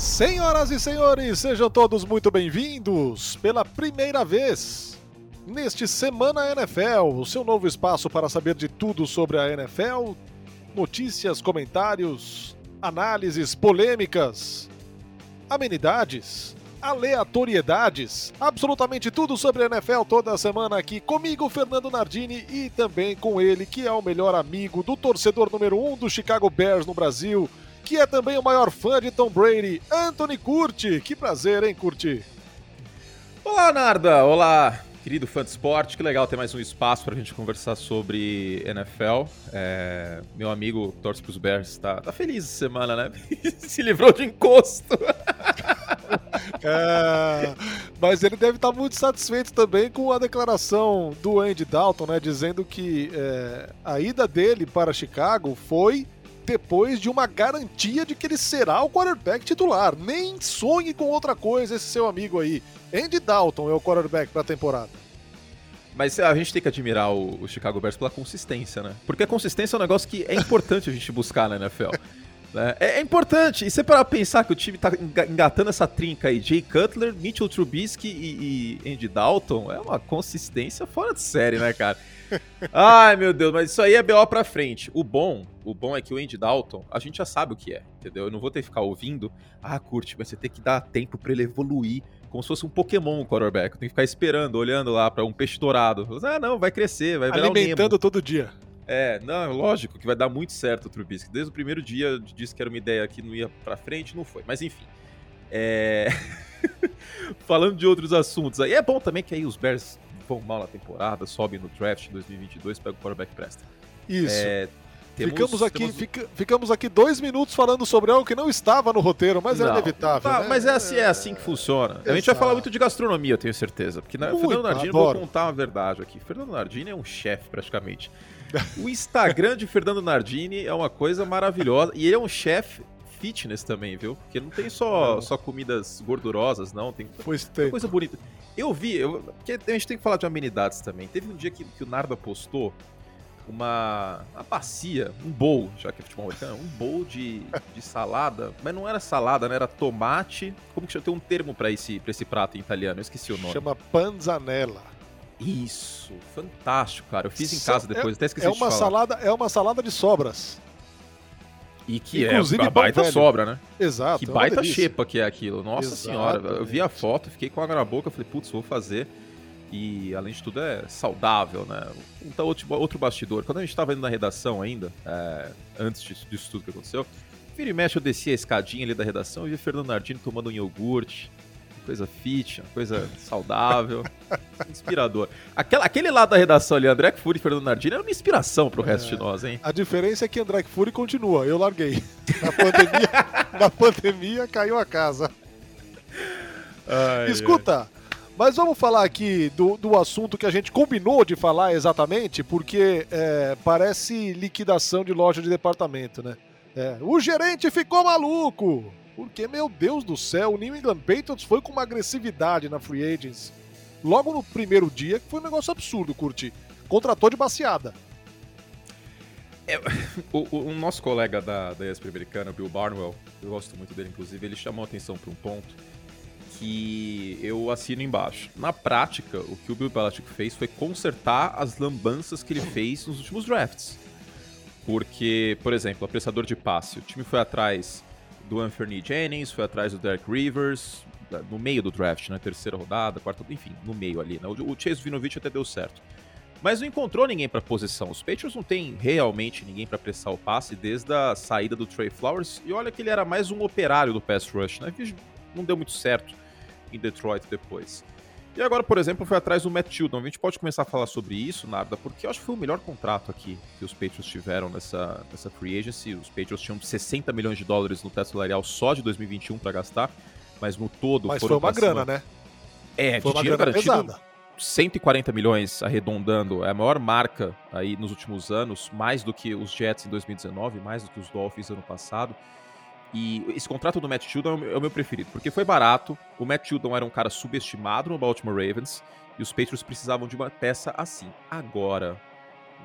Senhoras e senhores, sejam todos muito bem-vindos pela primeira vez neste Semana NFL, o seu novo espaço para saber de tudo sobre a NFL, notícias, comentários, análises, polêmicas, amenidades, aleatoriedades, absolutamente tudo sobre a NFL toda semana aqui comigo, Fernando Nardini, e também com ele, que é o melhor amigo do torcedor número um do Chicago Bears no Brasil, que é também o maior fã de Tom Brady, Anthony Curti. Que prazer, hein, Curti? Olá, Narda! Olá, querido fã de esporte. Que legal ter mais um espaço para a gente conversar sobre NFL. É, meu amigo torce para os Bears tá, tá feliz essa semana, né? Se livrou de encosto. É, mas ele deve estar muito satisfeito também com a declaração do Andy Dalton, né? Dizendo que é, a ida dele para Chicago foi depois de uma garantia de que ele será o quarterback titular. Nem sonhe com outra coisa esse seu amigo aí. Andy Dalton é o quarterback para a temporada. Mas a gente tem que admirar o, Chicago Bears pela consistência, né? Porque a consistência é um negócio que é importante a gente buscar na NFL. Né? É, é, importante. E você para pensar que o time tá engatando essa trinca aí, Jay Cutler, Mitchell Trubisky e, e Andy Dalton, é uma consistência fora de série, né, cara? Ai, meu Deus, mas isso aí é BO pra frente. O bom, o bom é que o Andy Dalton, a gente já sabe o que é, entendeu? Eu não vou ter que ficar ouvindo, ah, curte, mas você tem que dar tempo para ele evoluir, como se fosse um Pokémon o quarterback. Tem que ficar esperando, olhando lá para um peixe dourado. Ah, não, vai crescer, vai virar Alimentando um todo dia. É, não, lógico que vai dar muito certo o Trubisky. Desde o primeiro dia disse que era uma ideia que não ia pra frente, não foi. Mas enfim. É... Falando de outros assuntos aí, é bom também que aí os Bears vão mal na temporada, sobem no draft 2022, pega o quarterback presta. Isso. É, temos, ficamos, aqui, temos... fica, ficamos aqui dois minutos falando sobre algo que não estava no roteiro, mas é não, é inevitável. Tá, né? Mas é assim, é assim que funciona. Exato. A gente vai falar muito de gastronomia, eu tenho certeza. Porque na, Fernando Nardini, vou contar uma verdade aqui. Fernando Nardini é um chefe, praticamente. O Instagram de Fernando Nardini é uma coisa maravilhosa. E ele é um chefe fitness também, viu? Porque não tem só, só comidas gordurosas, não. Tem pois tem. coisa bonita. Eu vi, eu, porque a gente tem que falar de amenidades também. Teve um dia que, que o Narda postou uma, uma bacia, um bowl, já que é futebol americano, um bowl de, de salada, mas não era salada, né? Era tomate. Como que chama? Tem um termo para esse, pra esse prato em italiano, eu esqueci o nome. Chama panzanella. Isso, fantástico, cara. Eu fiz em casa depois, é, até esqueci é de uma falar. salada, é uma salada de sobras. E que é Inclusive, é a baita velho. sobra, né? Exato. Que é baita xepa que é aquilo. Nossa senhora. Eu vi a foto, fiquei com água na boca, falei, putz, vou fazer. E além de tudo é saudável, né? Então, outro, outro bastidor. Quando a gente estava indo na redação ainda, é, antes disso, disso, tudo que aconteceu, vira e mexe eu desci a escadinha ali da redação e vi Fernando Nardini tomando um iogurte, coisa fit, coisa saudável, inspirador. Aquela, aquele lado da redação ali, André Fury e Fernando Nardini, era uma inspiração pro resto é, de nós, hein? A diferença é que André Fury continua, eu larguei. Na pandemia, na pandemia caiu a casa. Ai, Escuta, ai. mas vamos falar aqui do, do assunto que a gente combinou de falar exatamente, porque é, parece liquidação de loja de departamento, né? É, o gerente ficou maluco! Porque, meu Deus do céu, o New England Patriots foi com uma agressividade na Free Agents logo no primeiro dia, que foi um negócio absurdo, curti. Contratou de baseada. É, o, o, nosso colega da, da ESPN americana, Bill Barnwell, eu gosto muito dele, inclusive, ele chamou a atenção para um ponto que eu assino embaixo. Na prática, o que o Bill Belichick fez foi consertar as lambanças que ele fez nos últimos drafts. Porque, por exemplo, apressador de passe, o time foi atrás do Anthony Jennings, foi atrás do Derek Rivers, no meio do draft, na né? terceira rodada, quarta, enfim, no meio ali. Né? O Chase Vinovich até deu certo. Mas não encontrou ninguém para posição. Os Patriots não tem realmente ninguém para pressar o passe desde a saída do Trey Flowers. E olha que ele era mais um operário do pass rush, né? Não deu muito certo em Detroit depois. E agora, por exemplo, foi atrás do Matt Tilton. A gente pode começar a falar sobre isso, Narda, porque eu acho que foi o melhor contrato aqui que os Patriots tiveram nessa, nessa free agency. Os Patriots tinham 60 milhões de dólares no teto salarial só de 2021 para gastar, mas no todo mas foi uma grana, né? É, foi de dinheiro garantido. Pesada. 140 milhões arredondando, é a maior marca aí nos últimos anos, mais do que os Jets em 2019, mais do que os Dolphins ano passado. E esse contrato do Matt Judon é o meu preferido, porque foi barato. O Matt Judon era um cara subestimado no Baltimore Ravens e os Patriots precisavam de uma peça assim. Agora,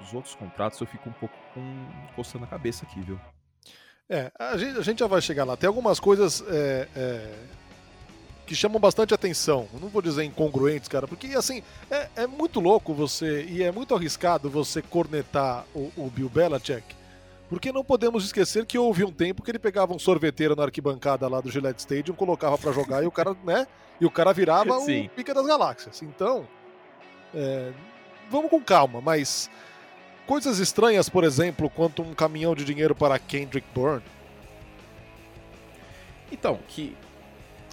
os outros contratos eu fico um pouco com... coçando a cabeça aqui, viu? É, a gente, a gente já vai chegar lá. Tem algumas coisas é, é, que chamam bastante atenção. Não vou dizer incongruentes, cara, porque assim, é, é muito louco você, e é muito arriscado você cornetar o, o Bill Belichick, porque não podemos esquecer que houve um tempo que ele pegava um sorveteiro na arquibancada lá do Gillette Stadium, colocava para jogar e o cara, né? E o cara virava o pica das galáxias. Então, é, vamos com calma, mas coisas estranhas, por exemplo, quanto um caminhão de dinheiro para Kendrick Bourne. Então, que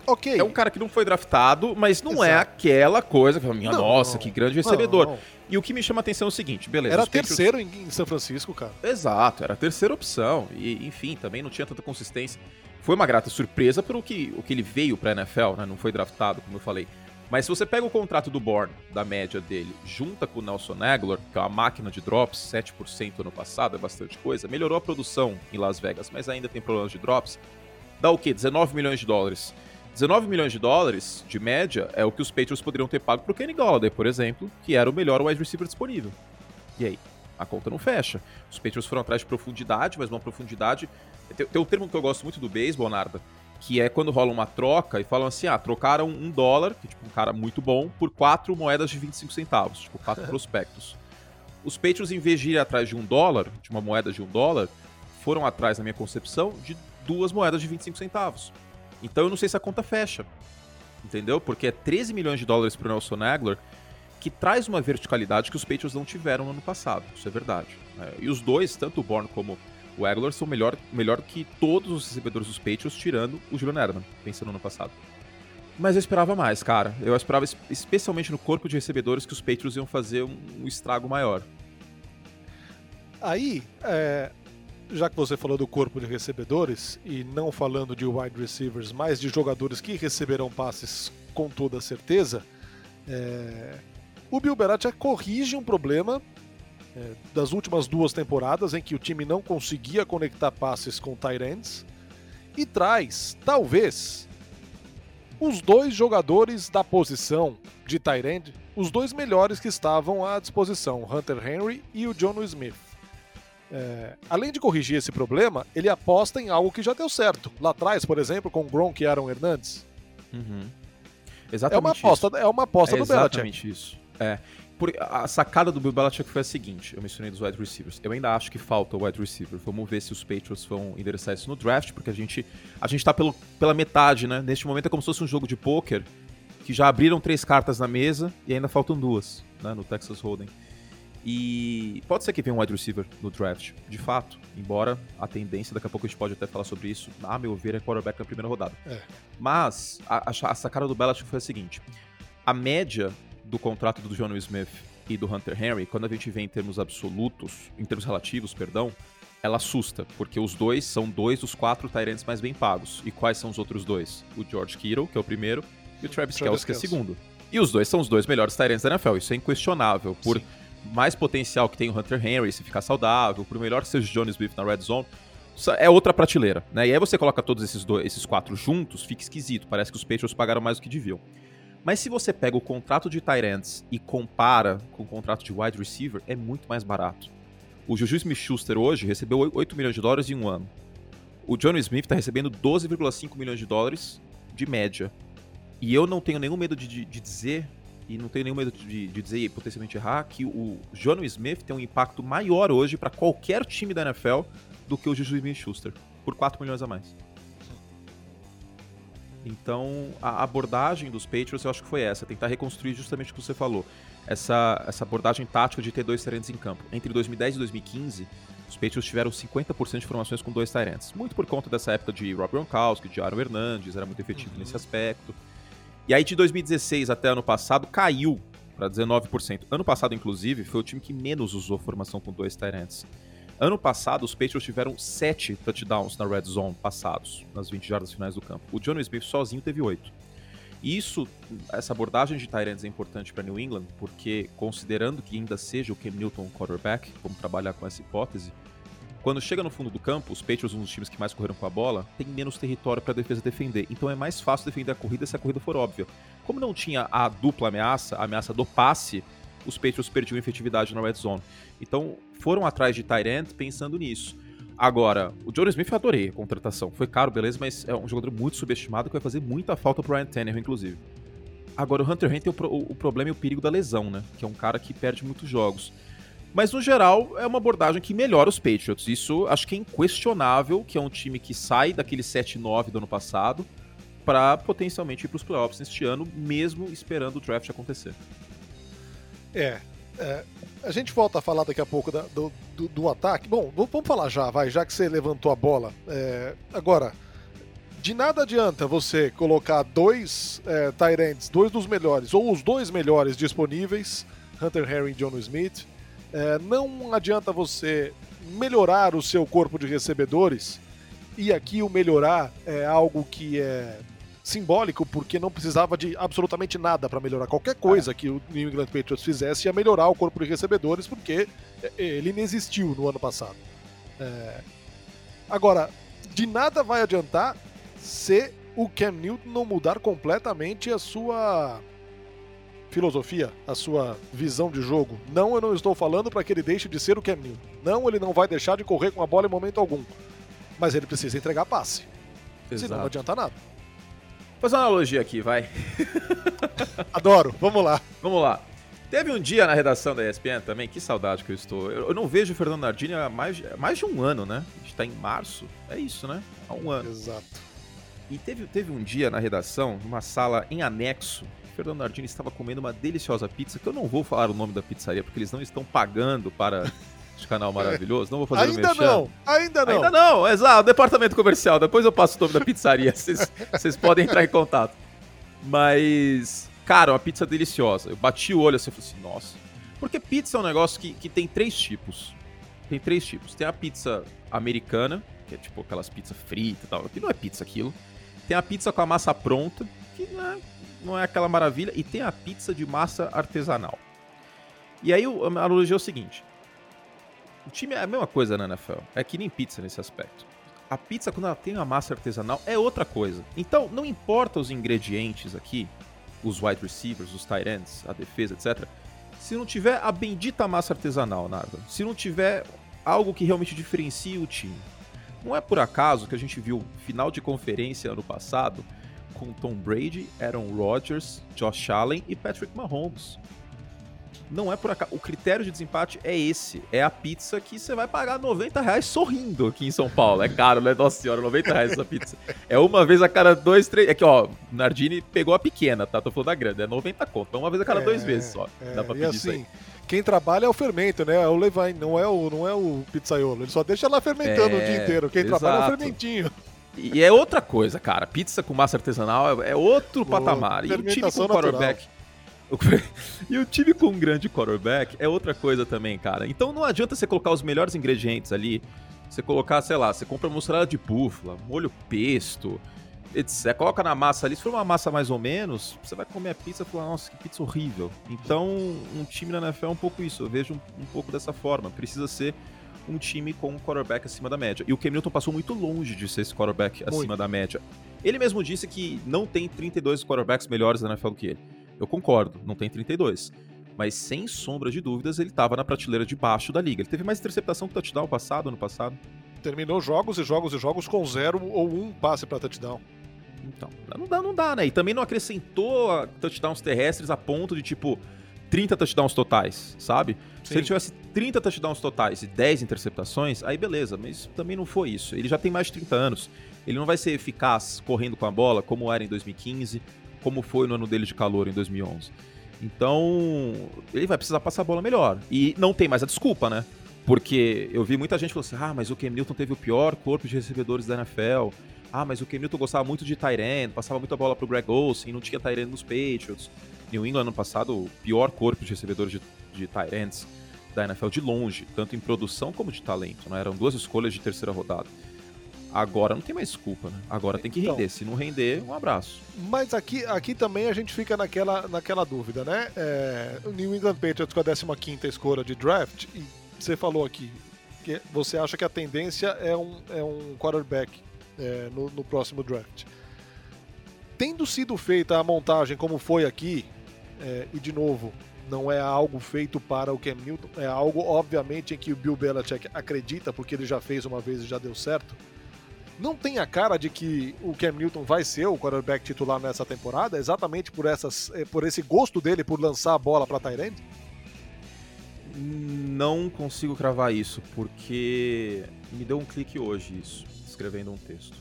Ok. É um cara que não foi draftado, mas não é Exato. é aquela coisa que minha não, nossa, não, que grande recebedor. Não, e o que me chama a atenção é o seguinte, beleza. Era terceiro em, em, São Francisco, cara. Exato, era a terceira opção. E, enfim, também não tinha tanta consistência. Foi uma grata surpresa pelo que, o que ele veio pra NFL, né? Não foi draftado, como eu falei. Mas se você pega o contrato do Bourne, da média dele, junta com o Nelson Aguilar, que é uma máquina de drops, 7% ano passado, é bastante coisa, melhorou a produção em Las Vegas, mas ainda tem problemas de drops, dá o quê? 19 milhões de dólares. 19 milhões de dólares, de média, é o que os Patriots poderiam ter pago pro Kenny Galladay, por exemplo, que era o melhor wide receiver disponível. E aí? A conta não fecha. Os Patriots foram atrás de profundidade, mas uma profundidade... Tem, tem um termo que eu gosto muito do beisebol, Narda, que é quando rola uma troca e falam assim, ah, trocaram um dólar, que é tipo um cara muito bom, por quatro moedas de 25 centavos, tipo quatro prospectos. Os Patriots, em vez de ir atrás de um dólar, de uma moeda de um dólar, foram atrás, na minha concepção, de duas moedas de 25 centavos. Então eu não sei se a conta fecha. Entendeu? Porque é 13 milhões de dólares pro Nelson Aguilar, que traz uma verticalidade que os Patriots não tiveram no ano passado. Isso é verdade. É, e os dois, tanto o Bourne como o Aguilar, são melhor, melhor que todos os recebedores dos Patriots, tirando o Julian Edelman, pensando no ano passado. Mas eu esperava mais, cara. Eu esperava, especialmente no corpo de recebedores, que os Patriots iam fazer um, um estrago maior. Aí, é, já que você falou do corpo de recebedores, e não falando de wide receivers, mas de jogadores que receberão passes com toda certeza, é... o Bill Belichick corrige um problema é, das últimas duas temporadas em que o time não conseguia conectar passes com tight ends e traz, talvez, os dois jogadores da posição de tight end, os dois melhores que estavam à disposição, Hunter Henry e o John Smith. É, além de corrigir esse problema, ele aposta em algo que já deu certo. Lá atrás, por exemplo, com Gronk e Aaron Hernandes. Uhum. Exatamente é uma aposta, isso. É uma aposta é do Belichick. Exatamente isso. É. Por, a sacada do Bill Belichick foi a seguinte, eu mencionei dos wide receivers. Eu ainda acho que falta o wide receiver. Vamos ver se os Patriots vão endereçar isso no draft, porque a gente a gente tá pelo, pela metade, né? Neste momento é como se fosse um jogo de pôquer, que já abriram três cartas na mesa e ainda faltam duas, né, no Texas Hold'em. E pode ser que venha um wide receiver no draft, de fato. Embora a tendência, daqui a pouco a gente pode até falar sobre isso, a meu ver, é quarterback na primeira rodada. É. Mas a, a, sacada do Belichick foi a seguinte: a média do contrato do John Smith e do Hunter Henry, quando a gente vê em termos absolutos, em termos relativos, perdão, ela assusta, porque os dois são dois dos quatro Tyrants mais bem pagos. E quais são os outros dois? O George Kittle, que é o primeiro, e o Travis, Travis Kelce, que é o segundo. E os dois são os dois melhores Tyrants da NFL, isso é inquestionável. Por Sim mais potencial que tem o Hunter Henry se ficar saudável, por melhor que seja o Johnny Smith na red zone, é outra prateleira, né? E aí você coloca todos esses, dois, esses quatro juntos, fica esquisito, parece que os Patriots pagaram mais do que deviam. Mas se você pega o contrato de Tyrants e compara com o contrato de wide receiver, é muito mais barato. O Juju Smith-Schuster hoje recebeu 8 milhões de dólares em um ano. O Johnny Smith está recebendo 12,5 milhões de dólares de média. E eu não tenho nenhum medo de, de, de dizer e não tenho nenhum medo de, de dizer e potencialmente errar, que o Jono Smith tem um impacto maior hoje para qualquer time da NFL do que o Juju Smith-Schuster, por 4 milhões a mais. Então, a abordagem dos Patriots eu acho que foi essa, tentar reconstruir justamente o que você falou. Essa, essa abordagem tática de ter dois Tyrants em campo. Entre 2010 e 2015, os Patriots tiveram 50% de formações com dois Tyrants. Muito por conta dessa época de Rob Gronkowski, de Aaron Hernandes, era muito efetivo uhum. nesse aspecto. E aí de 2016 até ano passado caiu para 19%. Ano passado, inclusive, foi o time que menos usou formação com dois Tyrants. Ano passado, os Patriots tiveram 7 touchdowns na red zone passados, nas 20 jardas finais do campo. O John Smith sozinho teve 8. E isso, essa abordagem de Tyrants é importante para New England, porque considerando que ainda seja o Cam Newton quarterback, vamos trabalhar com essa hipótese, quando chega no fundo do campo, os Patriots, um dos times que mais correram com a bola, tem menos território para a defesa defender. Então é mais fácil defender a corrida se a corrida for óbvia. Como não tinha a dupla ameaça, a ameaça do passe, os Patriots perdiam efetividade na red zone. Então foram atrás de Tyrant pensando nisso. Agora, o Joe Smith eu adorei a contratação. Foi caro, beleza, mas é um jogador muito subestimado que vai fazer muita falta pro Ryan Tannehill, inclusive. Agora, o Hunter Henry tem o, pro, o, problema e o perigo da lesão, né? Que é um cara que perde muitos jogos. Mas, no geral, é uma abordagem que melhora os Patriots. Isso acho que é inquestionável, que é um time que sai daquele 7-9 do ano passado para potencialmente ir para os playoffs neste ano, mesmo esperando o draft acontecer. É, é, a gente volta a falar daqui a pouco da, do, do, do, ataque. Bom, vamos falar já, vai, já que você levantou a bola. É, agora, de nada adianta você colocar dois é, Tyrants, dois dos melhores, ou os dois melhores disponíveis, Hunter Henry e John Smith. É, não adianta você melhorar o seu corpo de recebedores, e aqui o melhorar é algo que é simbólico, porque não precisava de absolutamente nada para melhorar. Qualquer coisa é. que o New England Patriots fizesse ia melhorar o corpo de recebedores, porque ele inexistiu no ano passado. É... Agora, de nada vai adiantar se o Cam Newton não mudar completamente a sua filosofia, a sua visão de jogo. Não, eu não estou falando para que ele deixe de ser o Cam Newton. Não, ele não vai deixar de correr com a bola em momento algum. Mas ele precisa entregar passe. Exato. Senão não adianta nada fazer uma analogia aqui, vai. Adoro, vamos lá. Vamos lá. Teve um dia na redação da ESPN também, que saudade que eu estou. Eu, eu não vejo o Fernando Nardini há mais, mais de um ano, né? A gente está em março, é isso, né? Há um ano. Exato. E teve, teve um dia na redação, numa sala em anexo, Fernando Nardini estava comendo uma deliciosa pizza, que eu não vou falar o nome da pizzaria, porque eles não estão pagando para de canal maravilhoso. Não vou fazer ainda o não, ainda não. Ainda não, exato. Departamento comercial. Depois eu passo o nome da pizzaria. Vocês podem entrar em contato. Mas, cara, uma pizza deliciosa. Eu bati o olho assim e falei assim, nossa. Porque pizza é um negócio que, que tem três tipos. Tem três tipos. Tem a pizza americana, que é tipo aquelas pizzas fritas e tal. Que não é pizza aquilo. Tem a pizza com a massa pronta, que não é, não é aquela maravilha. E tem a pizza de massa artesanal. E aí a analogia é o seguinte: o time é a mesma coisa na NFL. É que nem pizza nesse aspecto. A pizza, quando ela tem uma massa artesanal, é outra coisa. Então, não importa os ingredientes aqui, os wide receivers, os tight ends, a defesa, etc. Se não tiver a bendita massa artesanal, nada. Se não tiver algo que realmente diferencie o time. Não é por acaso que a gente viu final de conferência ano passado com Tom Brady, Aaron Rodgers, Josh Allen e Patrick Mahomes. Não é por acaso. O critério de desempate é esse. É a pizza que você vai pagar 90 reais sorrindo aqui em São Paulo. É caro, né? Nossa senhora, 90 reais essa pizza. É uma vez a cada dois, três. É que, ó, Nardini pegou a pequena, tá? Tô falando da grande. É 90 conto. É uma vez a cada é, dois vezes só. É, Dá pra pedir assim, Quem trabalha é o fermento, né? É o Levine, não é o, não é o pizzaiolo. Ele só deixa lá fermentando é, o dia inteiro. Quem exato. trabalha é o fermentinho. E é outra coisa, cara. Pizza com massa artesanal é outro patamar. E o time com quarterback E o time com um grande quarterback é outra coisa também, cara. Então não adianta você colocar os melhores ingredientes ali. Você colocar, sei lá, você compra mussarela de búfala, molho pesto, etc. Coloca na massa ali. Se for uma massa mais ou menos, você vai comer a pizza e falar, nossa, que pizza horrível. Então, um time na NFL é um pouco isso. Eu vejo um, um pouco dessa forma. Precisa ser um time com um quarterback acima da média. E o Cam Newton passou muito longe de ser esse quarterback muito. acima da média. Ele mesmo disse que não tem 32 quarterbacks melhores na NFL do que ele. Eu concordo, não tem 32. Mas sem sombra de dúvidas, ele estava na prateleira de baixo da liga. Ele teve mais interceptação que touchdown passado, ano passado. Terminou jogos e jogos e jogos com zero ou um passe para touchdown. Então, não dá, não dá, né? E também não acrescentou touchdowns terrestres a ponto de, tipo, 30 touchdowns totais, sabe? Sim. Se ele tivesse 30 touchdowns totais e 10 interceptações, aí beleza, mas também não foi isso. Ele já tem mais de 30 anos. Ele não vai ser eficaz correndo com a bola como era em 2015, como foi no ano dele de calor em 2011. Então, ele vai precisar passar a bola melhor. E não tem mais a desculpa, né? Porque eu vi muita gente falando assim: ah, mas o Cam Newton teve o pior corpo de recebedores da NFL. Ah, mas o Cam Newton gostava muito de Tyrant, passava muita bola pro Greg Olsen, não tinha Tyrant nos Patriots. New England ano passado, o pior corpo de recebedores de, de Tyrants da NFL de longe, tanto em produção como de talento. Né? Eram duas escolhas de terceira rodada. Agora não tem mais desculpa, né? Agora tem que então, render. Se não render, um abraço. Mas aqui, aqui também a gente fica naquela, naquela dúvida, né? É, o New England Patriots com a 15 escolha de draft, e você falou aqui que você acha que a tendência é um, é um quarterback é, no, no próximo draft. Tendo sido feita a montagem como foi aqui, é, e de novo, Não é algo feito para o Cam Newton, é algo, obviamente, em que o Bill Belichick acredita, porque ele já fez uma vez e já deu certo. Não tem a cara de que o Cam Newton vai ser o quarterback titular nessa temporada, exatamente por, essas, eh, por esse gosto dele por lançar a bola para Tyrande? Não consigo cravar isso, porque me deu um clique hoje isso, escrevendo um texto.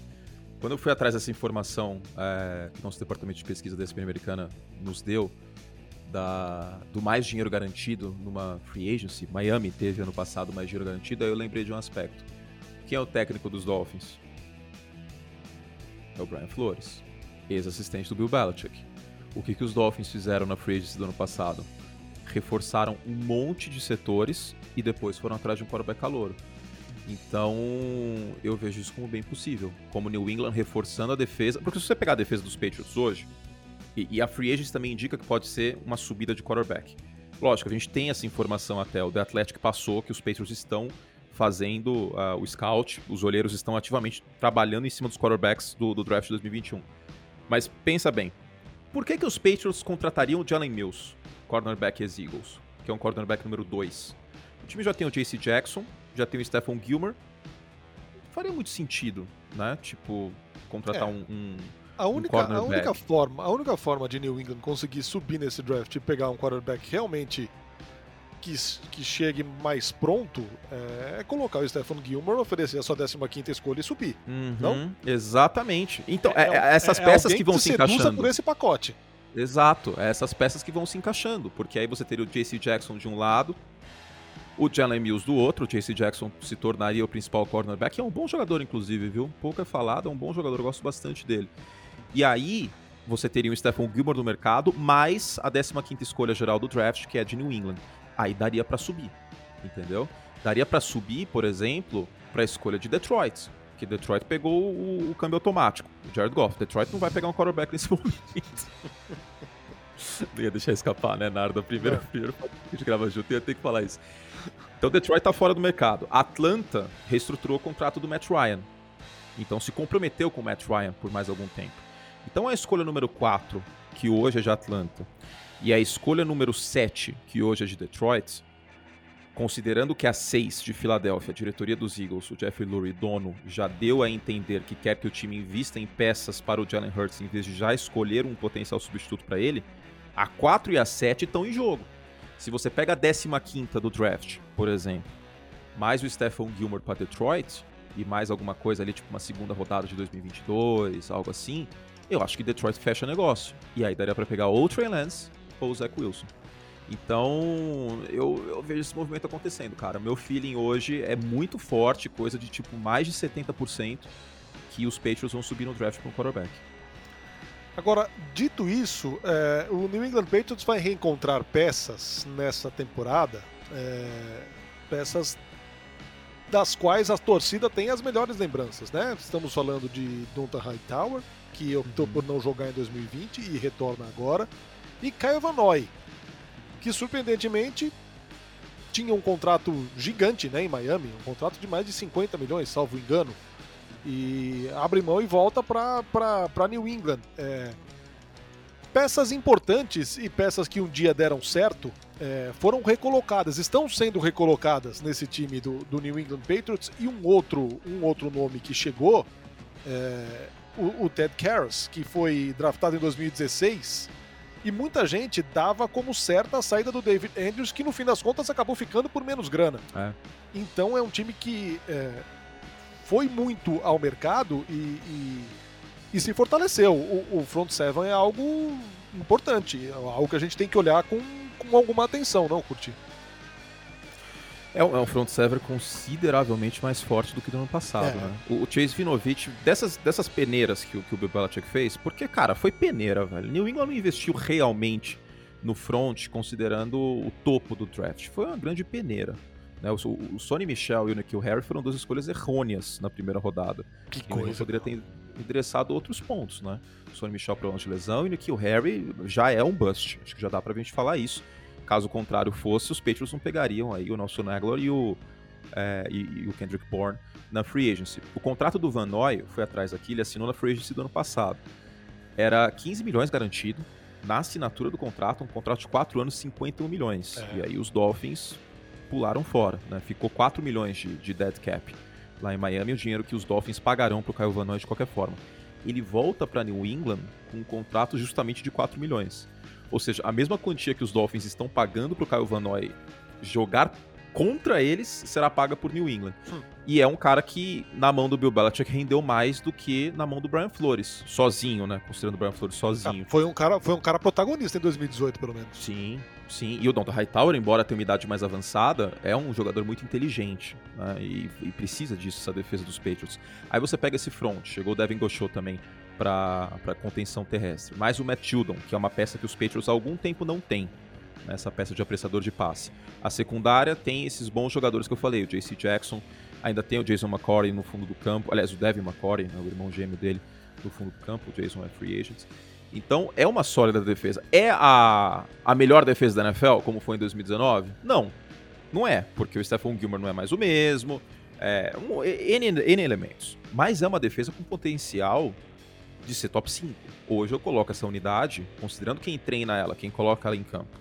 Quando eu fui atrás dessa informação é, que nosso departamento de pesquisa da ESPN americana nos deu, da, do mais dinheiro garantido numa free agency, Miami teve ano passado mais dinheiro garantido, aí eu lembrei de um aspecto. Quem é o técnico dos Dolphins? É o Brian Flores, ex-assistente do Bill Belichick. O que, que os Dolphins fizeram na free agency do ano passado? reforçaram um monte de setores e depois foram atrás de um quarterback calouro. Então, eu vejo isso como bem possível. Como New England reforçando a defesa. Porque se você pegar a defesa dos Patriots hoje, e, e a Free Agents também indica que pode ser uma subida de quarterback. Lógico, a gente tem essa informação até. O The Athletic passou que os Patriots estão fazendo uh, o scout, os olheiros estão ativamente trabalhando em cima dos quarterbacks do, do draft de 2021. Mas pensa bem, por que, que os Patriots contratariam o Jalen Mills? cornerback ex-Eagles, que é um cornerback número 2. O time já tem o JC Jackson, já tem o Stephon Gilmer. Faria muito sentido, né? Tipo, contratar é. um, um, a única, um a única forma, a única forma de New England conseguir subir nesse draft e pegar um quarterback realmente que, que chegue mais pronto é, é colocar o Stephen Gilmore, oferecer a sua 15 escolha e subir. Uhum, não? Exatamente. Então, é, é, é essas peças que vão que se encaixando. por esse pacote. Exato, é essas peças que vão se encaixando, porque aí você teria o JC Jackson de um lado, o Jalen Mills do outro, o JC Jackson se tornaria o principal cornerback, é um bom jogador inclusive, viu? Pouco é falado, é um bom jogador, eu gosto bastante dele. E aí você teria o Stephon Gilmore no mercado, mais a 15ª escolha geral do draft, que é de New England. Aí daria para subir, entendeu? Daria para subir, por exemplo, para a escolha de Detroit, que Detroit pegou o, o câmbio automático, o Jared Goff. Detroit não vai pegar um quarterback nesse momento. não ia deixar escapar, né, Nardo? Primeiro, é. primeiro que a gente grava junto, ia ter que falar isso. Então Detroit tá fora do mercado. Atlanta reestruturou o contrato do Matt Ryan. Então se comprometeu com o Matt Ryan por mais algum tempo. Então a escolha número 4, que hoje é de Atlanta, e a escolha número 7, que hoje é de Detroit, Considerando que a 6 de Filadélfia, a diretoria dos Eagles, o Jeffrey Lurie, dono, já deu a entender que quer que o time invista em peças para o Jalen Hurts em vez de já escolher um potencial substituto para ele, a 4 e a 7 estão em jogo. Se você pega a 15 do draft, por exemplo, mais o Stephon Gilmore para Detroit, e mais alguma coisa ali, tipo uma segunda rodada de 2022, algo assim, eu acho que Detroit fecha negócio. E aí daria para pegar ou o Trey Lance ou o Zach Wilson. Então, eu, eu, vejo esse movimento acontecendo, cara. Meu feeling hoje é muito forte, coisa de tipo mais de 70% que os Patriots vão subir no draft com o quarterback. Agora, dito isso, é, o New England Patriots vai reencontrar peças nessa temporada, é, peças das quais a torcida tem as melhores lembranças, né? Estamos falando de Donta Hightower, que optou uhum. por não jogar em 2020 e retorna agora, e Caio Vanoy, que surpreendentemente tinha um contrato gigante né, em Miami, um contrato de mais de 50 milhões, salvo engano, e abre mão e volta para New England. É, peças importantes e peças que um dia deram certo é, foram recolocadas, estão sendo recolocadas nesse time do, do, New England Patriots e um outro, um outro nome que chegou, é, o, o Ted Karras, que foi draftado em 2016 e muita gente dava como certa a saída do David Andrews, que no fim das contas acabou ficando por menos grana. É. Então é um time que é, foi muito ao mercado e, e, e se fortaleceu. O, o, front seven é algo importante, é algo que a gente tem que olhar com, com alguma atenção, não, Curti? É um, é um front seven consideravelmente mais forte do que do ano passado, é. né? O, o, Chase Vinovich, dessas, dessas peneiras que, que o Bill Belichick fez, porque, cara, foi peneira, velho. New England não investiu realmente no front, considerando o topo do draft. Foi uma grande peneira. Né? O, o Sonny Michel e o Nikhil Harry foram duas escolhas errôneas na primeira rodada. Que coisa. poderia ter endereçado outros pontos, né? O Sonny Michel de lesão e o Nikhil Harry já é um bust. Acho que já dá pra gente falar isso. Caso contrário fosse, os Patriots não pegariam aí o nosso Nagler e o, é, e, e, o Kendrick Bourne na free agency. O contrato do Van Noy, foi atrás aqui, ele assinou na free agency do ano passado. Era 15 milhões garantido, na assinatura do contrato, um contrato de 4 anos, 51 milhões. É. E aí os Dolphins pularam fora, né? Ficou 4 milhões de, de dead cap lá em Miami, o dinheiro que os Dolphins pagarão pro Kyle Van Noy de qualquer forma. Ele volta para New England com um contrato justamente de 4 milhões. Ou seja, a mesma quantia que os Dolphins estão pagando pro Kyle Van Noy jogar contra eles será paga por New England. Hum. E é um cara que, na mão do Bill Belichick, rendeu mais do que na mão do Brian Flores, sozinho, né? Considerando o Brian Flores sozinho. Ah, foi, um cara, foi um cara protagonista em 2018, pelo menos. Sim, sim. E o Donta Hightower, embora tenha uma idade mais avançada, é um jogador muito inteligente. Né? E, e, precisa disso, essa defesa dos Patriots. Aí você pega esse front, chegou o Devin Gauchot também para contenção terrestre. Mais o Matt Judon, que é uma peça que os Patriots há algum tempo não têm essa peça de apressador de passe. A secundária tem esses bons jogadores que eu falei, o JC Jackson, ainda tem o Jason McCory no fundo do campo, aliás, o Devin McCory, né, o irmão gêmeo dele, no fundo do campo, o Jason é free agent. Então, é uma sólida defesa. É a, a melhor defesa da NFL, como foi em 2019? Não, não é, porque o Stephon Gilmore não é mais o mesmo, é, um, N, N elementos. Mas é uma defesa com potencial de ser top 5. Hoje eu coloco essa unidade, considerando quem treina ela, quem coloca ela em campo,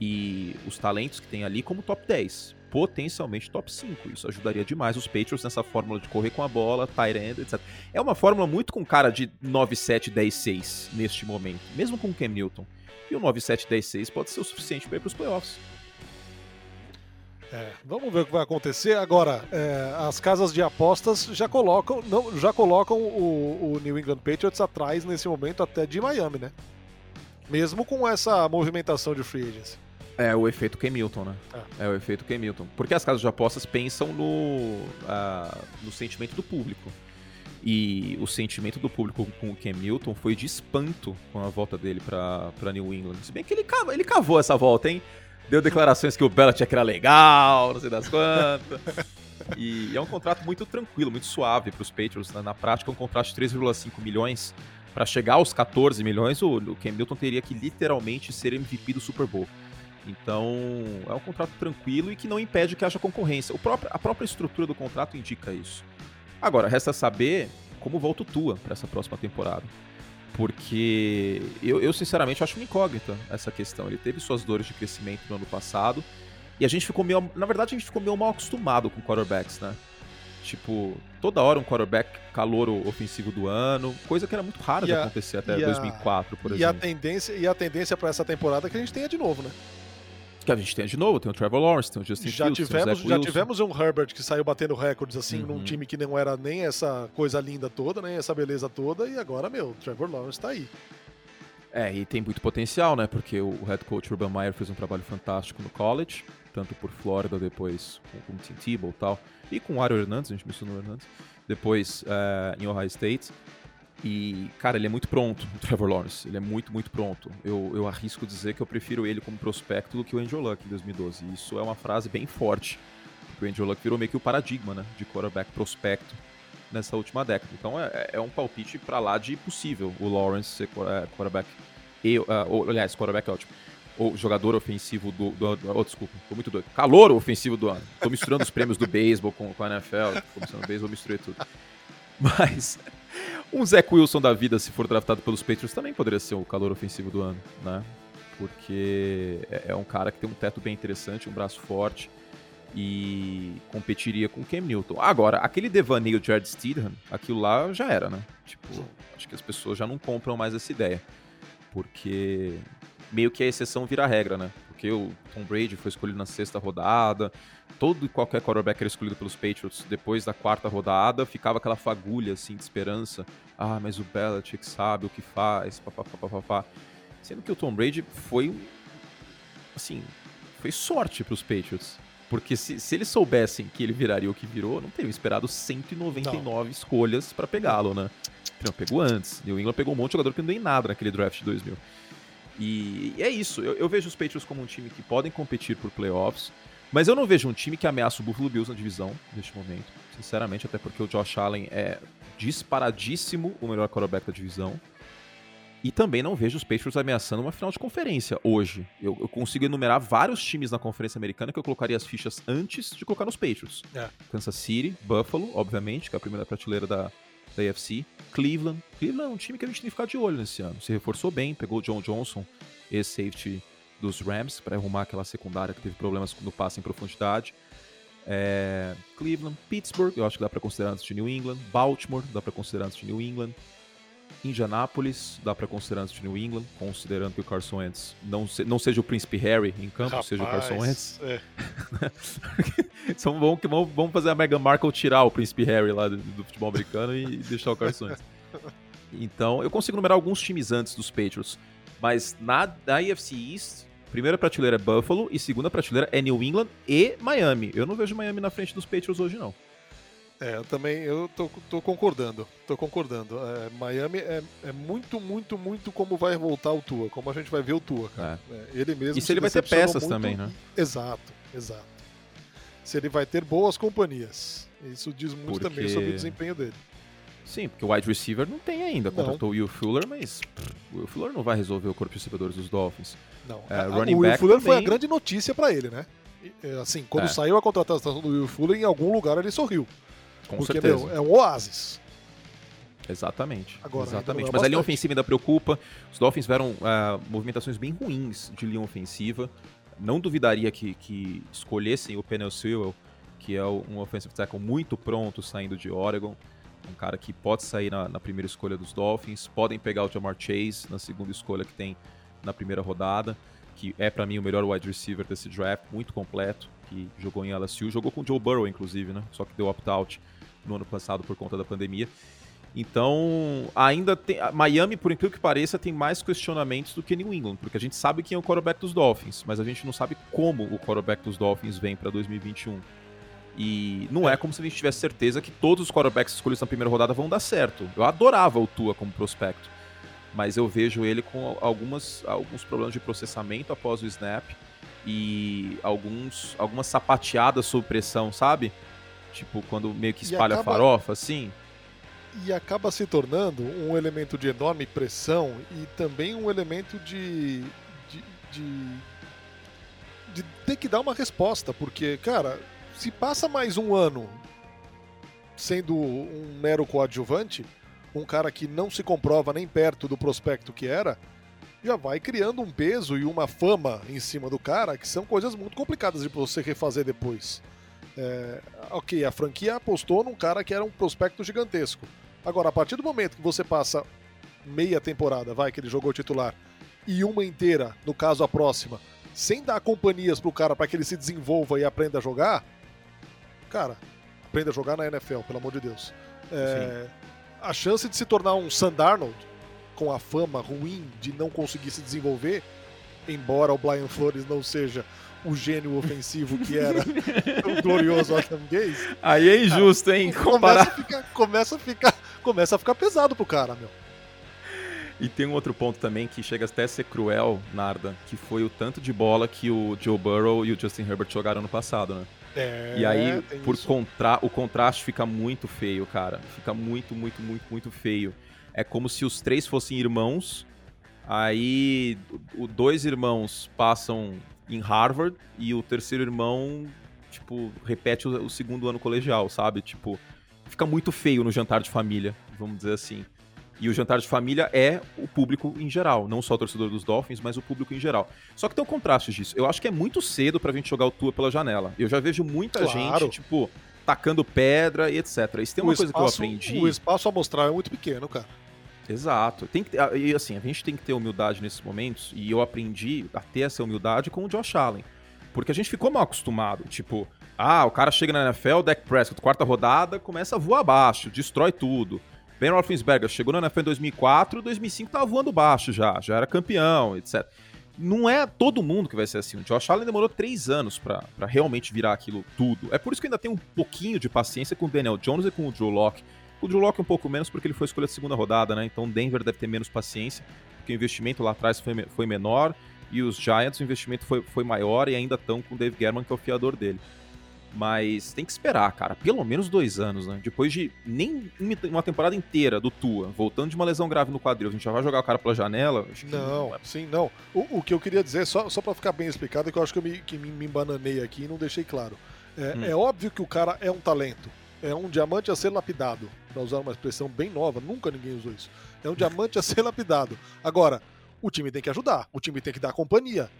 e os talentos que tem ali como top 10. Potencialmente top 5. Isso ajudaria demais os Patriots nessa fórmula de correr com a bola, tight end, etc. É uma fórmula muito com cara de 9-7, 10-6 neste momento, mesmo com o Cam Newton. E o 9-7, 10-6 pode ser o suficiente para ir para os playoffs. É, vamos ver o que vai acontecer. Agora, é, as casas de apostas já colocam, não, já colocam o, o New England Patriots atrás nesse momento até de Miami, né? Mesmo com essa movimentação de free agency. É o efeito Hamilton, né? É. é. o efeito Hamilton. Porque as casas de apostas pensam no, uh, no sentimento do público. E o sentimento do público com o Cam Newton foi de espanto com a volta dele para New England. Se bem que ele, cavou, ele cavou essa volta, hein? Deu declarações que o Belichick era legal, não sei das quantas. e é um contrato muito tranquilo, muito suave para os Patriots. Né? Na prática, é um contrato de 3,5 milhões. Para chegar aos 14 milhões, o, o Cam Newton teria que literalmente ser MVP do Super Bowl. Então, é um contrato tranquilo e que não impede que haja concorrência. O próprio, a própria estrutura do contrato indica isso. Agora, resta saber como volta o Tua para essa próxima temporada. Porque eu, eu, sinceramente, acho uma incógnita essa questão. Ele teve suas dores de crescimento no ano passado. E a gente ficou meio. Na verdade, a gente ficou meio mal acostumado com quarterbacks, né? Tipo, toda hora um quarterback calouro ofensivo do ano, coisa que era muito rara de a, acontecer até 2004, por e exemplo. A tendência, e a tendência para essa temporada é que a gente tenha de novo, né? Que a gente tem de novo, tem o Trevor Lawrence, tem o Justin já Fields, tivemos, Já tivemos um Herbert que saiu batendo recordes assim uhum. num time que não era nem essa coisa linda toda, nem essa beleza toda, e agora, meu, o Trevor Lawrence tá aí. É, e tem muito potencial, né? Porque o head coach Urban Meyer fez um trabalho fantástico no college, tanto por Flórida, depois com, o Tim Tebow e tal, e com o Ario Hernandes, a gente mencionou o Hernandes, depois uh, em Ohio State. E, cara, ele é muito pronto, o Trevor Lawrence. Ele é muito, muito pronto. Eu, eu arrisco dizer que eu prefiro ele como prospecto do que o Andrew Luck em 2012. E isso é uma frase bem forte. Porque o Andrew Luck virou meio que o paradigma, né? De quarterback prospecto nessa última década. Então é, é um palpite para lá de possível o Lawrence ser é, quarterback. E, uh, ou, aliás, quarterback é ótimo. O jogador ofensivo do. do, do oh, desculpa, tô muito doido. Calor ofensivo do ano. Tô misturando os prêmios do beisebol com, com a NFL. Começando o beisebol, misturei tudo. Mas um Zach Wilson da vida, se for draftado pelos Patriots, também poderia ser o calor ofensivo do ano, né? Porque é, é um cara que tem um teto bem interessante, um braço forte e competiria com o Cam Newton. Agora, aquele devaneio de Jared Steedham, aquilo lá já era, né? Tipo, acho que as pessoas já não compram mais essa ideia. Porque meio que a exceção vira regra, né? Porque o Tom Brady foi escolhido na sexta rodada, todo e qualquer quarterback era escolhido pelos Patriots depois da quarta rodada, ficava aquela fagulha assim de esperança. Ah, mas o Belichick sabe o que faz, papapá. Sendo que o Tom Brady foi assim, foi sorte para os Patriots. Porque se, se eles soubessem que ele viraria o que virou, não teriam esperado 199 não. escolhas para pegá-lo, né? Não, pegou antes. New England pegou um monte de jogador que não deu em nada naquele draft de 2000. E, e é isso. Eu, eu, vejo os Patriots como um time que podem competir por playoffs. Mas eu não vejo um time que ameaça o Buffalo Bills na divisão neste momento. Sinceramente, até porque o Josh Allen é disparadíssimo o melhor quarterback da divisão. E também não vejo os Patriots ameaçando uma final de conferência hoje. Eu, eu, consigo enumerar vários times na conferência americana que eu colocaria as fichas antes de colocar nos Patriots. É. Kansas City, Buffalo, obviamente, que é a primeira prateleira da, da AFC. Cleveland. Cleveland é um time que a gente tem que ficar de olho nesse ano. Se reforçou bem, pegou o John Johnson, ex-safety dos Rams, para arrumar aquela secundária que teve problemas no passe em profundidade. É, Cleveland, Pittsburgh, eu acho que dá para considerar antes de New England. Baltimore, dá para considerar antes de New England. Indianápolis, dá para considerar antes de New England, considerando que o Carson Wentz não, se, não seja o Príncipe Harry em campo, Rapaz, seja o Carson Wentz. É. então vamos, vamos, vamos fazer a Meghan Markle tirar o Príncipe Harry lá do, do futebol americano e deixar o Carson Wentz. Então, eu consigo numerar alguns times antes dos Patriots, mas na, na AFC East, primeira prateleira é Buffalo e segunda prateleira é New England e Miami. Eu não vejo Miami na frente dos Patriots hoje, não. É, eu também eu tô, tô concordando. Tô concordando. É, Miami é, é, muito, muito, muito como vai voltar o Tua, como a gente vai ver o Tua, cara. É. é ele mesmo. E se, se ele vai ter peças muito... também, né? Exato, exato. Se ele vai ter boas companhias. Isso diz muito porque... também sobre o desempenho dele. Sim, porque o wide receiver não tem ainda. Contratou o Will Fuller, mas o Will Fuller não vai resolver o corpo de recebedores dos Dolphins. Não. É, o Will Fuller também... foi a grande notícia para ele, né? Assim, quando é. saiu a contratação do Will Fuller, em algum lugar ele sorriu. Com Porque, certeza. Meu, é um oásis. Exatamente. Agora, exatamente. Mas a linha ofensiva ainda preocupa. Os Dolphins tiveram uh, movimentações bem ruins de linha ofensiva. Não duvidaria que, que escolhessem o Penel Sewell, que é um offensive tackle muito pronto saindo de Oregon. Um cara que pode sair na, na primeira escolha dos Dolphins. Podem pegar o Jamar Chase na segunda escolha que tem na primeira rodada, que é para mim o melhor wide receiver desse draft, muito completo, que jogou em LSU, jogou com o Joe Burrow inclusive, né? Só que deu opt-out no ano passado por conta da pandemia. Então, ainda tem. Miami, por incrível que pareça, tem mais questionamentos do que New England, porque a gente sabe quem é o quarterback dos Dolphins, mas a gente não sabe como o quarterback dos Dolphins vem para 2021. E não é como se a gente tivesse certeza que todos os quarterbacks escolhidos na primeira rodada vão dar certo. Eu adorava o Tua como prospecto, mas eu vejo ele com algumas, alguns problemas de processamento após o snap e alguns, algumas sapateadas sob pressão, sabe? Tipo, quando meio que espalha acaba, farofa, assim. E acaba se tornando um elemento de enorme pressão e também um elemento de, de, de, de ter que dar uma resposta, porque, cara, se passa mais um ano sendo um mero coadjuvante, um cara que não se comprova nem perto do prospecto que era, já vai criando um peso e uma fama em cima do cara que são coisas muito complicadas de você refazer depois. É, ok, a franquia apostou num cara que era um prospecto gigantesco. Agora, a partir do momento que você passa meia temporada, vai, que ele jogou titular, e uma inteira, no caso a próxima, sem dar companhias pro cara para que ele se desenvolva e aprenda a jogar, cara, aprenda a jogar na NFL, pelo amor de Deus. É, a chance de se tornar um Sandarnold com a fama ruim de não conseguir se desenvolver, embora o Brian Flores não seja o gênio ofensivo que era o glorioso Adam Gaze. Aí é injusto, hein? Comparar. Começa a, ficar, começa a ficar, começa a ficar pesado pro cara, meu. E tem um outro ponto também que chega até a ser cruel, Narda, que foi o tanto de bola que o Joe Burrow e o Justin Herbert jogaram no passado, né? É, e aí, por contra o contraste fica muito feio, cara. Fica muito, muito, muito, muito feio. É como se os três fossem irmãos. Aí, o, dois irmãos passam em Harvard e o terceiro irmão, tipo, repete o, o segundo ano colegial, sabe? Tipo, fica muito feio no jantar de família, vamos dizer assim. E o jantar de família é o público em geral, não só o torcedor dos Dolphins, mas o público em geral. Só que tem um contraste disso. Eu acho que é muito cedo pra gente jogar o Tua pela janela. Eu já vejo muita claro. gente, tipo, tacando pedra e etc. Isso tem uma o coisa espaço, que eu aprendi. O espaço a mostrar é muito pequeno, cara. Exato. Tem que, e assim, a gente tem que ter humildade nesses momentos, e eu aprendi a ter essa humildade com o Josh Allen. Porque a gente ficou mal acostumado. Tipo, ah, o cara chega na NFL, Dak Prescott, quarta rodada, começa a voar abaixo, destrói tudo. Ben Roethlisberger chegou na NFL em 2004, 2005 tava voando baixo já, já era campeão, etc. Não é todo mundo que vai ser assim. O Josh Allen demorou três anos para realmente virar aquilo tudo. É por isso que ainda tenho um pouquinho de paciência com o Daniel Jones e com o Joe Locke o Drew Locke um pouco menos porque ele foi escolha de segunda rodada, né? Então Denver deve ter menos paciência, porque o investimento lá atrás foi, foi menor e os Giants o investimento foi, foi maior e ainda estão com o Dave German, que é o fiador dele. Mas tem que esperar, cara, pelo menos dois anos, né? Depois de nem uma temporada inteira do Tua, voltando de uma lesão grave no quadril, a gente já vai jogar o cara pela janela? não, não é... sim, não. O, o, que eu queria dizer, só, só para ficar bem explicado, é que eu acho que eu me, que me, me embananei aqui e não deixei claro. É, hum. é óbvio que o cara é um talento é um diamante a ser lapidado. Para usar uma expressão bem nova, nunca ninguém usou isso. É um diamante a ser lapidado. Agora, o time tem que ajudar, o time tem que dar companhia.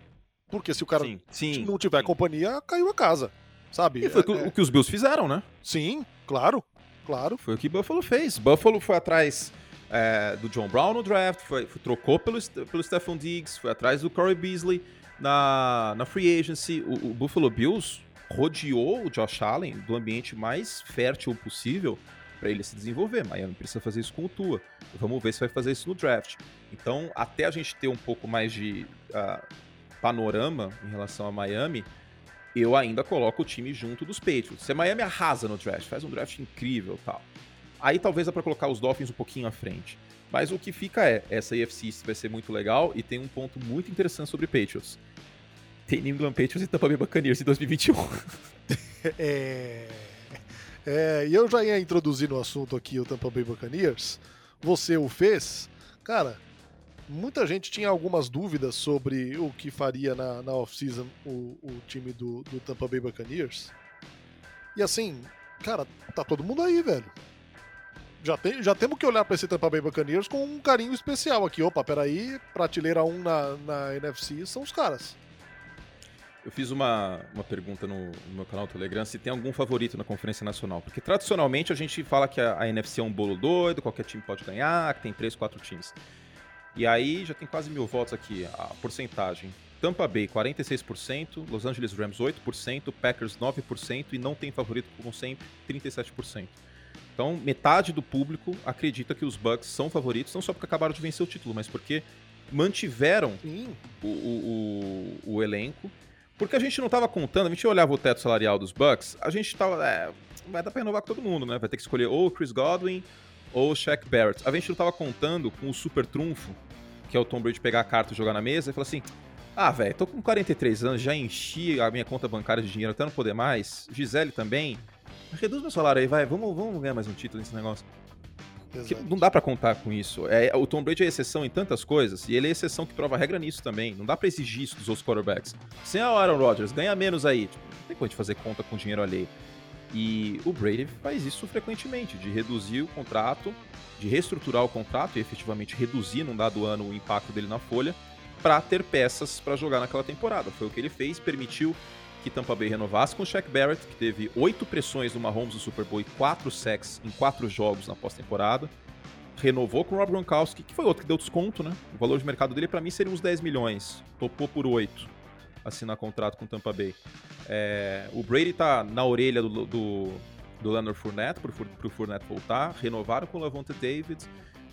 Porque se o cara sim, sim, não tiver sim. companhia, caiu a casa. Sabe? E foi é, o que os Bills fizeram, né? Sim, claro. Claro. Foi o que Buffalo fez. Buffalo foi atrás é, do John Brown no draft, foi, foi, trocou pelo, pelo Stephon Diggs, foi atrás do Corey Beasley na, na free agency. O, o Buffalo Bills rodeou o Josh Allen do ambiente mais fértil possível para ele se desenvolver. Miami precisa fazer isso com o Tua. Vamos ver se vai fazer isso no draft. Então, até a gente ter um pouco mais de uh, panorama em relação a Miami, eu ainda coloco o time junto dos Patriots. Se a Miami arrasa no draft, faz um draft incrível tal, aí talvez dá para colocar os Dolphins um pouquinho à frente. Mas o que fica é, essa AFC vai ser muito legal e tem um ponto muito interessante sobre Patriots. Tem New England Patriots e Tampa Bay Buccaneers em 2021. é... é... E eu já ia introduzir no assunto aqui o Tampa Bay Buccaneers. Você o fez. Cara, muita gente tinha algumas dúvidas sobre o que faria na, na off-season o, o, time do, do Tampa Bay Buccaneers. E assim, cara, tá todo mundo aí, velho. Já, tem, já temos que olhar para esse Tampa Bay Buccaneers com um carinho especial aqui. Opa, peraí, prateleira 1 na, na NFC são os caras. Eu fiz uma, uma pergunta no, no, meu canal Telegram se tem algum favorito na Conferência Nacional. Porque tradicionalmente a gente fala que a, a NFC é um bolo doido, qualquer time pode ganhar, que tem três, quatro times. E aí já tem quase mil votos aqui, a porcentagem. Tampa Bay 46%, Los Angeles Rams 8%, Packers 9% e não tem favorito, como sempre, 37%. Então, metade do público acredita que os Bucks são favoritos, não só porque acabaram de vencer o título, mas porque mantiveram o, o, o, o, elenco. Porque a gente não estava contando, a gente olhava o teto salarial dos Bucks, a gente estava. É, vai dar pra renovar com todo mundo, né? Vai ter que escolher ou o Chris Godwin ou o Shaq Barrett. A gente não tava contando com o super trunfo, que é o Tom Brady pegar a carta e jogar na mesa e falar assim: ah, velho, tô com 43 anos, já enchi a minha conta bancária de dinheiro até não poder mais. Gisele também. Reduz meu salário aí, vai, vamos, vamos ganhar mais um título nesse negócio. Não dá para contar com isso. É, o Tom Brady é exceção em tantas coisas, e ele é exceção que prova regra nisso também. Não dá pra exigir isso dos outros quarterbacks. Sem o Aaron Rodgers, ganha menos aí. Tipo, não tem como a gente fazer conta com dinheiro alheio. E o Brady faz isso frequentemente, de reduzir o contrato, de reestruturar o contrato e efetivamente reduzir num dado ano o impacto dele na folha, para ter peças para jogar naquela temporada. Foi o que ele fez, permitiu que Tampa Bay renovasse com o Shaq Barrett, que teve oito pressões no Mahomes no Super Bowl e quatro sacks em quatro jogos na pós-temporada. Renovou com o Rob Gronkowski, que foi outro que deu desconto, né? O valor de mercado dele para mim seria uns 10 milhões. Topou por 8 assinar contrato com Tampa Bay. É, o Brady tá na orelha do, do, do Leonard Fournette, pro, pro Fournette voltar, renovaram com o Lavonte David.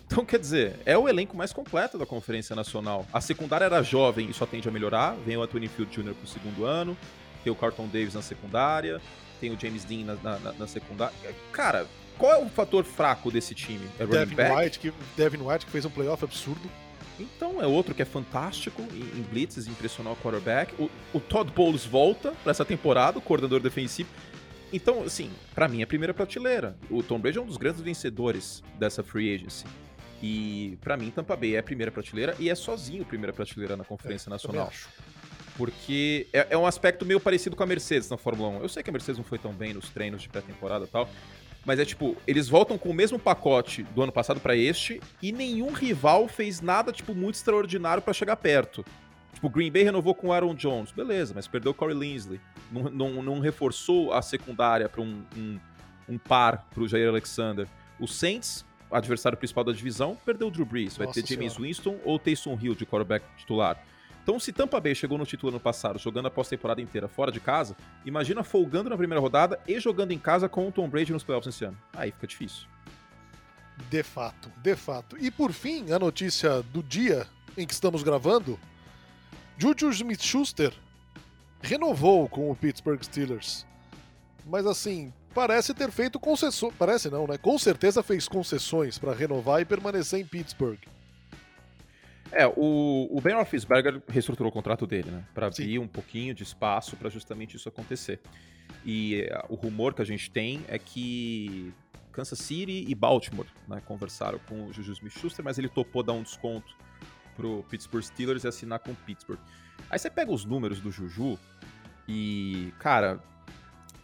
Então, quer dizer, é o elenco mais completo da Conferência Nacional. A secundária era jovem e só tende a melhorar. Vem o Anthony Field Jr. pro segundo ano, tem o Carlton Davis na secundária, tem o James Dean na, na, na secundária. Cara, qual é o fator fraco desse time? É Devin White, que, Devin White, que fez um playoff absurdo. Então é outro que é fantástico em, em blitzes, impressionar o quarterback. O, o Todd Bowles volta para essa temporada, o coordenador defensivo. Então, assim, para mim é a primeira prateleira. O Tom Brady é um dos grandes vencedores dessa free agency. E para mim Tampa Bay é a primeira prateleira e é sozinho a primeira prateleira na Conferência é, Nacional. Porque é, é, um aspecto meio parecido com a Mercedes na Fórmula 1. Eu sei que a Mercedes não foi tão bem nos treinos de pré-temporada e tal, mas é tipo, eles voltam com o mesmo pacote do ano passado para este e nenhum rival fez nada, tipo, muito extraordinário para chegar perto. Tipo, o Green Bay renovou com o Aaron Jones, beleza, mas perdeu o Corey Linsley. Não, não, não reforçou a secundária para um, um, um, par pro Jair Alexander. O Saints, adversário principal da divisão, perdeu o Drew Brees. Vai Nossa ter James Winston ou Taysom Hill de quarterback titular. Então, se Tampa Bay chegou no título ano passado, jogando a pós-temporada inteira fora de casa, imagina folgando na primeira rodada e jogando em casa com o Tom Brady nos playoffs esse ano. Aí fica difícil. De fato, de fato. E por fim, a notícia do dia em que estamos gravando: Juju Smith-Schuster renovou com o Pittsburgh Steelers. Mas assim, parece ter feito concessões. Parece não, né? Com certeza fez concessões para renovar e permanecer em Pittsburgh. É, o, o Ben Roethlisberger reestruturou o contrato dele, né? Para abrir um pouquinho de espaço para justamente isso acontecer. E uh, o rumor que a gente tem é que Kansas City e Baltimore né, conversaram com o Juju Smith-Schuster, mas ele topou dar um desconto pro Pittsburgh Steelers e assinar com o Pittsburgh. Aí você pega os números do Juju e, cara,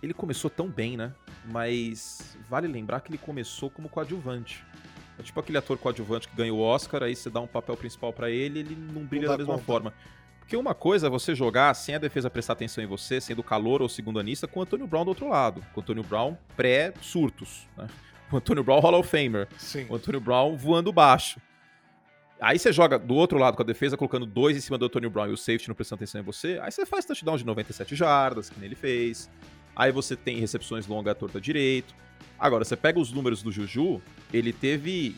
ele começou tão bem, né? mas vale lembrar que ele começou como coadjuvante. É tipo aquele ator coadjuvante que ganha o Oscar, aí você dá um papel principal para ele, ele não brilha não da mesma conta. forma. Porque uma coisa é você jogar sem a defesa prestar atenção em você, sendo calor ou segundo anista, com o Antônio Brown do outro lado. Com o Antônio Brown pré-surtos. Né? O Antônio Brown Hall of Famer. Sim. O Antônio Brown voando baixo. Aí você joga do outro lado com a defesa, colocando dois em cima do Antônio Brown e o safety não prestando atenção em você. Aí você faz touchdown de 97 jardas, que nem ele fez. Aí você tem recepções longa à torta direito. Agora, você pega os números do Juju, ele teve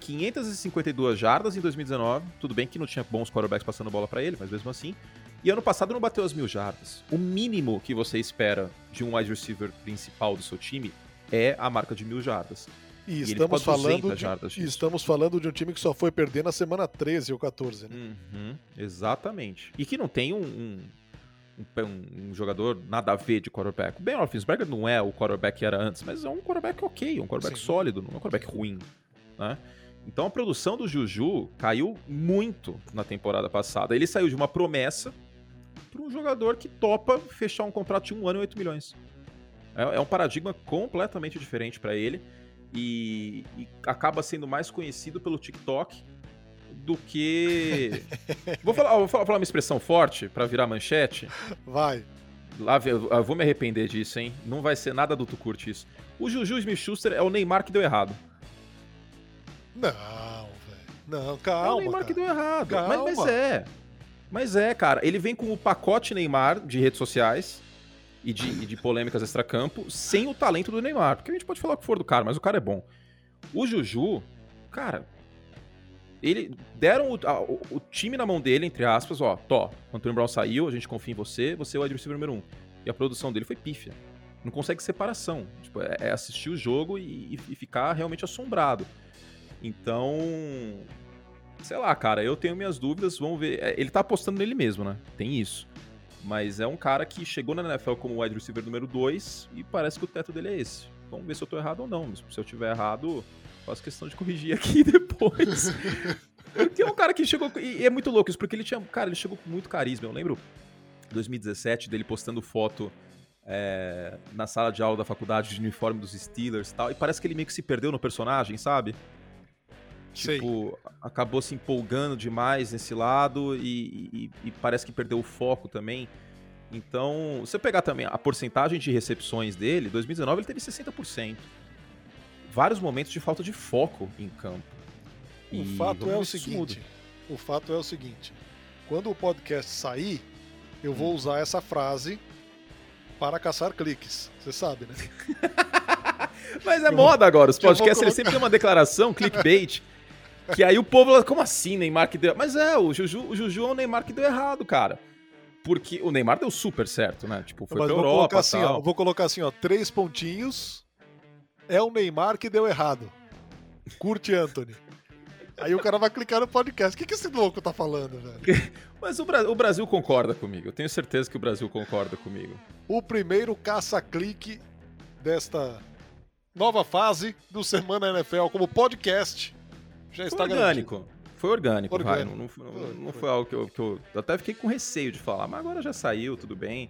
552 jardas em 2019. Tudo bem que não tinha bons quarterbacks passando bola para ele, mas mesmo assim. E ano passado não bateu as mil jardas. O mínimo que você espera de um wide receiver principal do seu time é a marca de mil jardas. E, e estamos, falando de, estamos falando de um time que só foi perder na semana 13 ou 14, né? Uhum, exatamente. E que não tem um, um, um, um, jogador nada a ver de quarterback. O Ben Roethlisberger não é o quarterback que era antes, mas é um quarterback ok, um quarterback Sim. sólido, não é um quarterback ruim, né? Então a produção do Juju caiu muito na temporada passada. Ele saiu de uma promessa para um jogador que topa fechar um contrato de um ano e 8 milhões. É, é um paradigma completamente diferente para ele e, e, acaba sendo mais conhecido pelo TikTok do que. vou, falar, vou falar uma expressão forte para virar manchete. Vai. Lá, eu vou me arrepender disso, hein? Não vai ser nada do tu curte isso. O Juju Smith-Schuster é o Neymar que deu errado. Não, velho. Não, calma. É o Neymar cara. que deu errado. Mas, mas, é. Mas é, cara. Ele vem com o pacote Neymar de redes sociais e de, e de polêmicas extracampo sem o talento do Neymar. Porque a gente pode falar o que for do cara, mas o cara é bom. O Juju, cara. Ele deram o, a, o, time na mão dele, entre aspas, ó, Tó, Antônio Brown saiu, a gente confia em você, você é o wide receiver número um. E a produção dele foi pífia. Não consegue separação. Tipo, é, é assistir o jogo e, e ficar realmente assombrado. Então, sei lá, cara, eu tenho minhas dúvidas, vamos ver. É, ele tá apostando nele mesmo, né? Tem isso. Mas é um cara que chegou na NFL como wide receiver número 2 e parece que o teto dele é esse. Vamos ver se eu tô errado ou não. Se eu tiver errado, faço questão de corrigir aqui depois. é um cara que chegou. E é muito louco isso, porque ele tinha. Cara, ele chegou com muito carisma. Eu lembro 2017 dele postando foto é, na sala de aula da faculdade de uniforme dos Steelers e tal. E parece que ele meio que se perdeu no personagem, sabe? Tipo, Sei. acabou se empolgando demais nesse lado e, e, e, parece que perdeu o foco também. Então, você pegar também a porcentagem de recepções dele, 2019 ele teve 60%. Vários momentos de falta de foco em campo. O e fato é o seguinte, o fato é o seguinte, quando o podcast sair, eu vou hum. usar essa frase para caçar cliques. Você sabe, né? Mas é moda agora. Os podcasts colocar... sempre tem uma declaração, clickbait. Que aí o povo, como assim, Neymar que deu. Mas é, o Juju, o Juju é o Neymar que deu errado, cara. Porque o Neymar deu super certo, né? Tipo, foi Mas pra vou Europa. Colocar assim, ó, vou colocar assim, ó, três pontinhos. É o Neymar que deu errado. Curte Anthony. Aí o cara vai clicar no podcast. O que, que esse louco tá falando, velho? Mas o, Bra o, Brasil concorda comigo. Eu tenho certeza que o Brasil concorda comigo. O primeiro caça-clique desta nova fase do Semana NFL como podcast já está foi orgânico. Garantido. Foi orgânico, orgânico. Vai, não, não, não, foi algo que eu, que eu, Até fiquei com receio de falar, mas agora já saiu, tudo bem.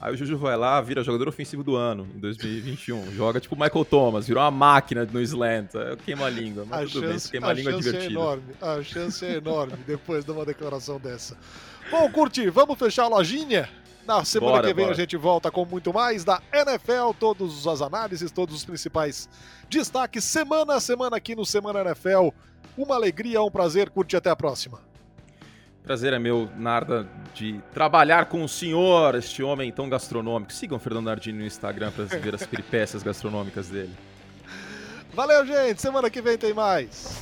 Aí o Juju vai lá, vira jogador ofensivo do ano em 2021. Joga tipo Michael Thomas, virou uma máquina no slant. Queima a língua, mas a tudo chance, bem, queima a, a língua é divertido. É enorme, a chance é enorme depois de uma declaração dessa. Bom, Curti, vamos fechar a lojinha? Na semana bora, que vem bora. a gente volta com muito mais da NFL, todas as análises, todos os principais destaques, semana a semana aqui no Semana NFL. Uma alegria, um prazer, curte até a próxima. Prazer é meu, Narda, de trabalhar com o senhor, este homem tão gastronômico. Sigam o Fernando Nardini no Instagram para ver as peripécias gastronômicas dele. Valeu, gente. Semana que vem tem mais.